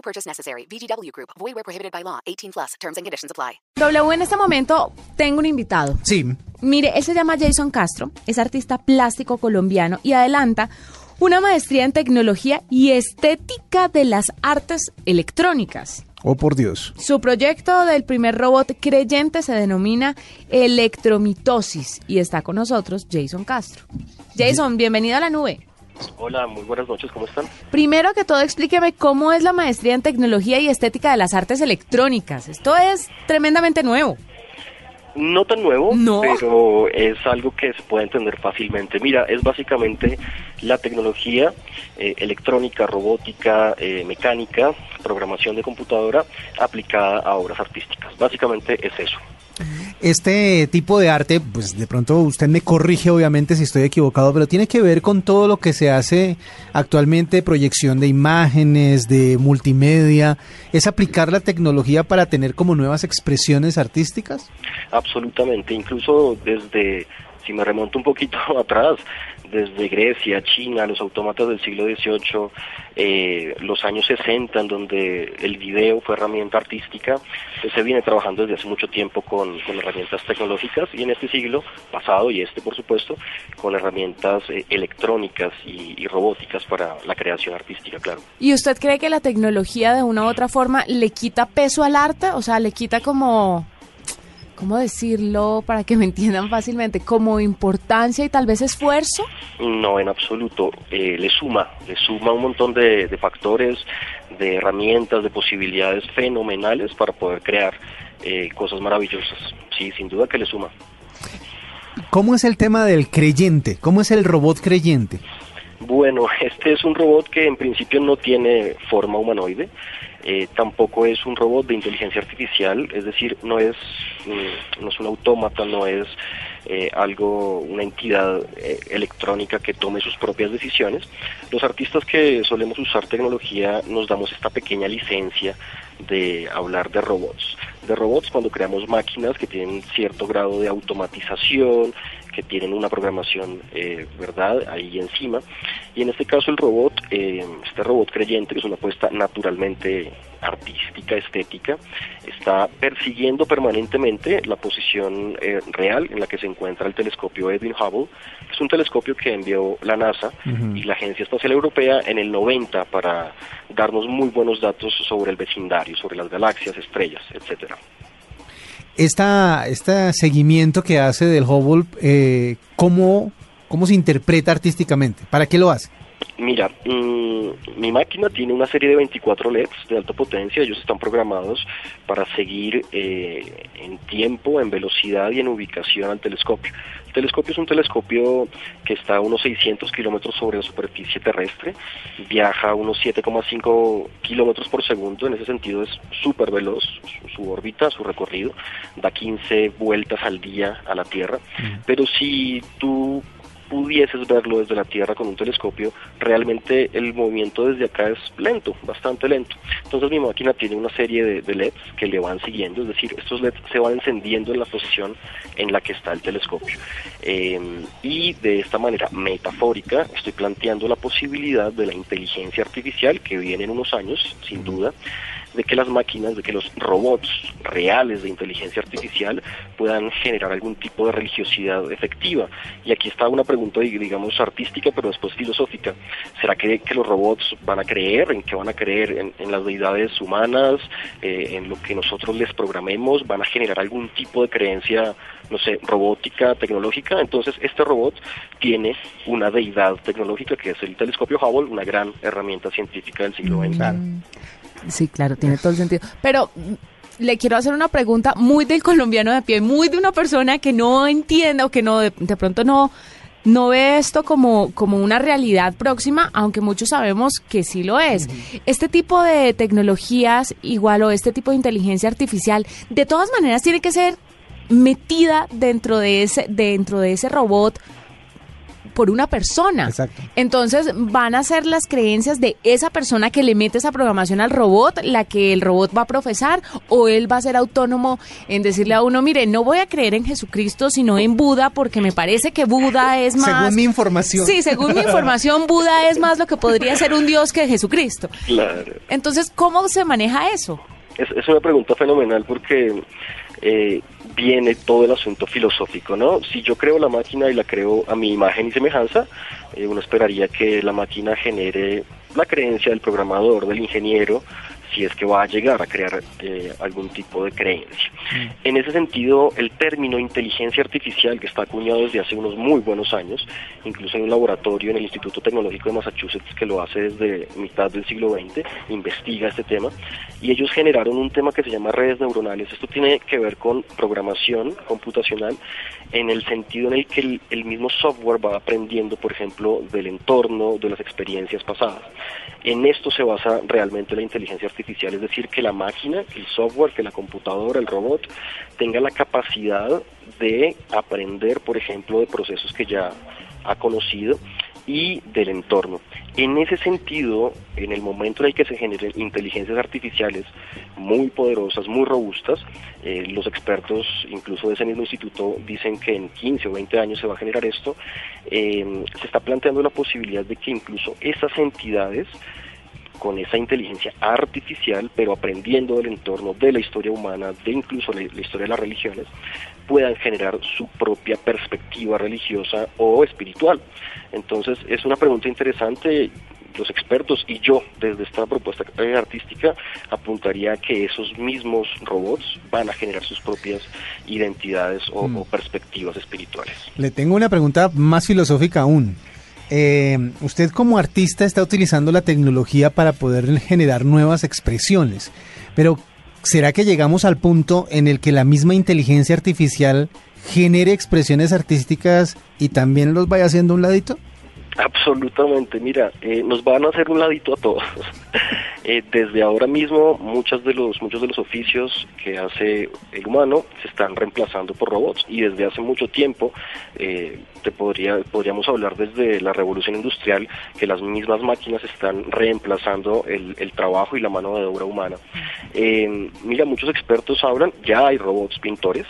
No purchase necessary. VGW Group. Void where prohibited by law. 18 plus. Terms and conditions apply. W, en este momento tengo un invitado. Sí. Mire, él se llama Jason Castro, es artista plástico colombiano y adelanta una maestría en tecnología y estética de las artes electrónicas. Oh, por Dios. Su proyecto del primer robot creyente se denomina Electromitosis y está con nosotros Jason Castro. Jason, bienvenido a la nube. Hola, muy buenas noches, ¿cómo están? Primero que todo, explíqueme cómo es la maestría en tecnología y estética de las artes electrónicas. Esto es tremendamente nuevo. No tan nuevo, No. pero es algo que se puede entender fácilmente. Mira, es básicamente la tecnología eh, electrónica, robótica, eh, mecánica, programación de computadora aplicada a obras artísticas. Básicamente es eso. Este tipo de arte, pues de pronto usted me corrige obviamente si estoy equivocado, pero tiene que ver con todo lo que se hace actualmente, proyección de imágenes, de multimedia, es aplicar la tecnología para tener como nuevas expresiones artísticas. Absolutamente, incluso desde, si me remonto un poquito atrás, desde Grecia, China, los autómatas del siglo XVIII, eh, los años 60, en donde el video fue herramienta artística, se viene trabajando desde hace mucho tiempo con, con herramientas tecnológicas y en este siglo pasado y este, por supuesto, con herramientas eh, electrónicas y, y robóticas para la creación artística, claro. ¿Y usted cree que la tecnología de una u otra forma le quita peso al arte? O sea, le quita como, ¿cómo decirlo para que me entiendan fácilmente? Como importancia y tal vez esfuerzo. No, en absoluto. Eh, le suma, le suma un montón de, de factores, de herramientas, de posibilidades fenomenales para poder crear eh, cosas maravillosas. Sí, sin duda que le suma. ¿Cómo es el tema del creyente? ¿Cómo es el robot creyente? Bueno, este es un robot que en principio no tiene forma humanoide, eh, tampoco es un robot de inteligencia artificial, es decir, no es, mm, no es un autómata, no es eh, algo, una entidad eh, electrónica que tome sus propias decisiones. Los artistas que solemos usar tecnología nos damos esta pequeña licencia de hablar de robots. De robots cuando creamos máquinas que tienen cierto grado de automatización, que tienen una programación, eh, ¿verdad?, ahí encima. Y en este caso el robot, eh, este robot creyente, que es una apuesta naturalmente artística, estética, está persiguiendo permanentemente la posición eh, real en la que se encuentra el telescopio Edwin Hubble. Es un telescopio que envió la NASA y la Agencia Espacial Europea en el 90 para darnos muy buenos datos sobre el vecindario, sobre las galaxias, estrellas, etcétera. Esta, este seguimiento que hace del Hubble, eh, ¿cómo, ¿cómo se interpreta artísticamente? ¿Para qué lo hace? Mira, mm, mi máquina tiene una serie de 24 LEDs de alta potencia, ellos están programados para seguir eh, en tiempo, en velocidad y en ubicación al telescopio. El telescopio es un telescopio que está a unos 600 kilómetros sobre la superficie terrestre, viaja a unos 7,5 kilómetros por segundo, en ese sentido es súper veloz su, su órbita, su recorrido, da 15 vueltas al día a la Tierra, pero si tú pudieses verlo desde la Tierra con un telescopio, realmente el movimiento desde acá es lento, bastante lento. Entonces mi máquina tiene una serie de, de LEDs que le van siguiendo, es decir, estos LEDs se van encendiendo en la posición en la que está el telescopio. Eh, y de esta manera metafórica estoy planteando la posibilidad de la inteligencia artificial que viene en unos años, sin duda, de que las máquinas, de que los robots reales de inteligencia artificial puedan generar algún tipo de religiosidad efectiva. Y aquí está una pregunta, digamos, artística, pero después filosófica. ¿Será que, los robots van a creer? ¿En qué van a creer? ¿En, en las deidades humanas? Eh, ¿En lo que nosotros les programemos? ¿Van a generar algún tipo de creencia, no sé, robótica, tecnológica? Entonces, este robot tiene una deidad tecnológica que es el telescopio Hubble, una gran herramienta científica del siglo XX. Sí, claro, tiene todo el sentido. Pero mm, le quiero hacer una pregunta muy del colombiano de a pie, muy de una persona que no entienda o que no de, de pronto no no ve esto como, como una realidad próxima, aunque muchos sabemos que sí lo es. Este tipo de tecnologías, igual o este tipo de inteligencia artificial, de todas maneras tiene que ser metida dentro de ese, dentro de ese robot por una persona. Exacto. Entonces van a ser las creencias de esa persona que le mete esa programación al robot, la que el robot va a profesar, o él va a ser autónomo en decirle a uno, mire, no voy a creer en Jesucristo, sino en Buda, porque me parece que Buda es más... Según mi información. Sí, según mi información, Buda es más lo que podría ser un dios que Jesucristo. Claro. Entonces, ¿cómo se maneja eso? Es, es una pregunta fenomenal porque eh, viene todo el asunto filosófico, ¿no? Si yo creo la máquina y la creo a mi imagen y semejanza, eh, uno esperaría que la máquina genere la creencia del programador, del ingeniero, si es que va a llegar a crear eh, algún tipo de creencia. En ese sentido, el término inteligencia artificial, que está acuñado desde hace unos muy buenos años, incluso en un laboratorio en el Instituto Tecnológico de Massachusetts, que lo hace desde mitad del siglo XX, investiga este tema, y ellos generaron un tema que se llama redes neuronales. Esto tiene que ver con programación computacional en el sentido en el que el, el mismo software va aprendiendo, por ejemplo, del entorno, de las experiencias pasadas. En esto se basa realmente la inteligencia artificial, es decir, que la máquina, el software, que la computadora, el robot, tenga la capacidad de aprender, por ejemplo, de procesos que ya ha conocido y del entorno. En ese sentido, en el momento en el que se generen inteligencias artificiales muy poderosas, muy robustas, eh, los expertos, incluso de ese mismo instituto, dicen que en 15 o 20 años se va a generar esto, eh, se está planteando la posibilidad de que incluso esas entidades con esa inteligencia artificial, pero aprendiendo del entorno, de la historia humana, de incluso la, la, historia de las religiones, puedan generar su propia perspectiva religiosa o espiritual. Entonces, es una pregunta interesante. Los expertos y yo, desde esta propuesta artística, apuntaría que esos mismos robots van a generar sus propias identidades o, mm. o perspectivas espirituales. Le tengo una pregunta más filosófica aún. Eh, usted como artista está utilizando la tecnología para poder generar nuevas expresiones, pero ¿será que llegamos al punto en el que la misma inteligencia artificial genere expresiones artísticas y también los vaya haciendo un ladito? Absolutamente, mira, eh, nos van a hacer un ladito a todos. eh, desde ahora mismo, muchos de los muchos de los oficios que hace el humano se están reemplazando por robots y desde hace mucho tiempo eh, te podría podríamos hablar desde la revolución industrial que las mismas máquinas están reemplazando el, trabajo y la mano de obra humana. Mira, muchos expertos hablan, ya hay robots pintores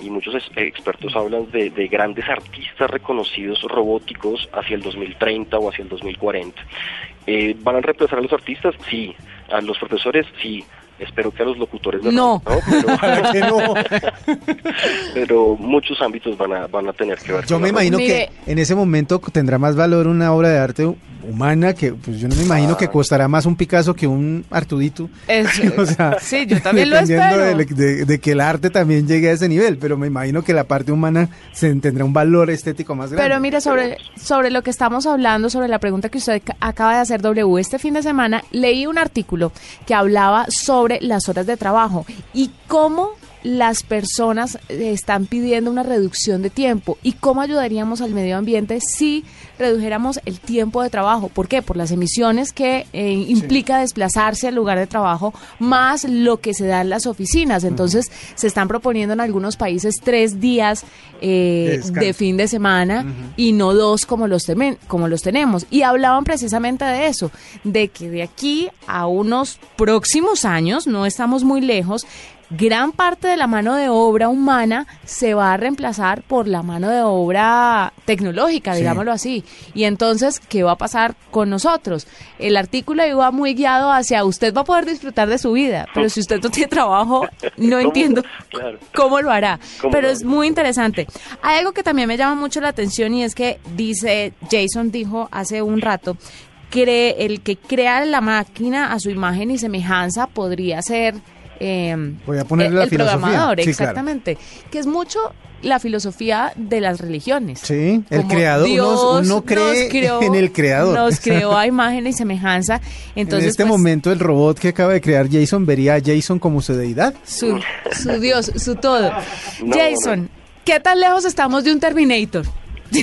y muchos expertos hablan de grandes artistas reconocidos robóticos hacia el 2030 o hacia el 2040. Eh, ¿Van a reemplazar a los artistas? Sí. ¿A los profesores? Sí. Espero que a los locutores de no. Radio, no. pero muchos ámbitos van a, van a tener que ver Yo me imagino Mire. que en ese momento tendrá más valor una obra de arte humana que pues yo no me imagino que costará más un Picasso que un Artudito. Es- O sea, sí, yo también lo dependiendo espero. De, de- de que el arte también llegue a ese nivel, pero me imagino que la parte humana se tendrá un valor estético más grande. Pero mire, sobre, sobre lo que estamos hablando, sobre la pregunta que usted ca- acaba de hacer, W, este fin de semana leí un artículo que hablaba sobre las horas de trabajo y cómo las personas eh, están pidiendo una reducción de tiempo y cómo ayudaríamos al medio ambiente si redujéramos el tiempo de trabajo. ¿Por qué? Por las emisiones que eh, implica desplazarse al lugar de trabajo, más lo que se da en las oficinas. Entonces, se están proponiendo en algunos países tres días eh, De fin de semana y no dos como los, temen- como los tenemos. Y hablaban precisamente de eso, de que de aquí a unos próximos años, no estamos muy lejos, gran parte de la mano de obra humana se va a reemplazar por la mano de obra tecnológica, Sí. digámoslo así. Y entonces, ¿qué va a pasar con nosotros? El artículo iba muy guiado hacia usted va a poder disfrutar de su vida, pero si usted no tiene trabajo, no entiendo Claro. cómo lo hará. ¿Cómo Pero lo es muy interesante. Hay algo que también me llama mucho la atención y es que dice, Jason dijo hace un rato, cree, el que crea la máquina a su imagen y semejanza podría ser eh, Voy a ponerle el, la el filosofía. programador, Sí, claro. exactamente. Que es mucho la filosofía de las religiones. Sí, el Como creador, uno, Dios uno cree nos creó- en el creador. Nos creó a imagen y semejanza. Entonces, en este pues, momento el robot que acaba de crear Jason vería a Jason como su deidad. su, su Dios, su todo. No, Jason, no. ¿qué tan lejos estamos de un Terminator?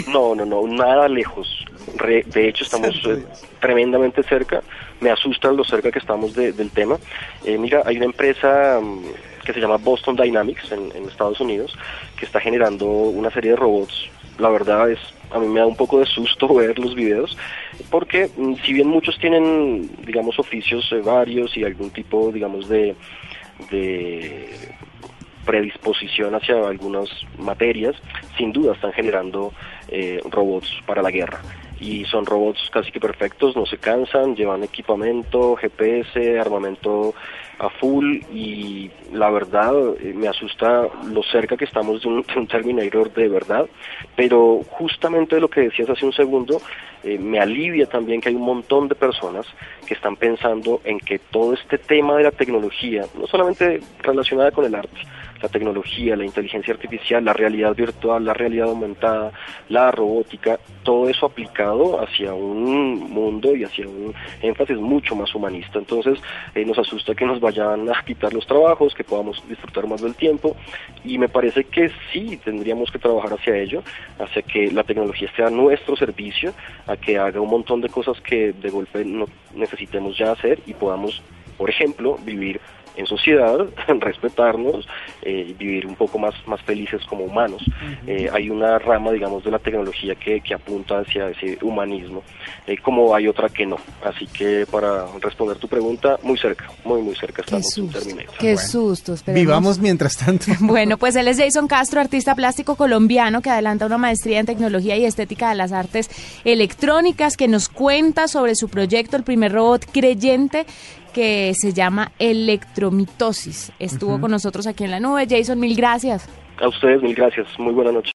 No, no, no, nada lejos. Re- de hecho, estamos eh, tremendamente cerca. Me asusta lo cerca que estamos de- del tema. Eh, mira, hay una empresa mm, que se llama Boston Dynamics en, en Estados Unidos que está generando una serie de robots. La verdad es, a mí me da un poco de susto ver los videos, porque mm, si bien muchos tienen, digamos, oficios eh, varios y algún tipo, digamos, de, de predisposición hacia algunas materias, sin duda están generando eh, robots para la guerra. Y son robots casi que perfectos, no se cansan, llevan equipamiento, GPS, armamento a full y la verdad eh, me asusta lo cerca que estamos de un, Terminator de verdad, pero justamente de lo que decías hace un segundo, eh, me alivia también que hay un montón de personas que están pensando en que todo este tema de la tecnología, no solamente relacionada con el arte, la tecnología, la inteligencia artificial, la realidad virtual, la realidad aumentada, la robótica, todo eso aplicado hacia un mundo y hacia un énfasis mucho más humanista. Entonces eh, nos asusta que nos vayan a quitar los trabajos, que podamos disfrutar más del tiempo y me parece que sí tendríamos que trabajar hacia ello, hacia que la tecnología esté a nuestro servicio, a que haga un montón de cosas que de golpe no necesitemos ya hacer y podamos, por ejemplo, vivir en sociedad, respetarnos, eh, vivir un poco más, más felices como humanos. Eh, hay una rama, digamos, de la tecnología que, que apunta hacia ese humanismo, eh, como hay otra que no. Así que para responder tu pregunta, muy cerca, muy, muy cerca Qué estamos en susto, Terminator. qué susto. esperemos. Vivamos mientras tanto. Bueno, pues él es Jason Castro, artista plástico colombiano que adelanta una maestría en tecnología y estética de las artes electrónicas, que nos cuenta sobre su proyecto, el primer robot creyente que se llama Electromitosis. Estuvo con nosotros aquí en la nube. Jason, mil gracias. A ustedes, mil gracias. Muy buena noche.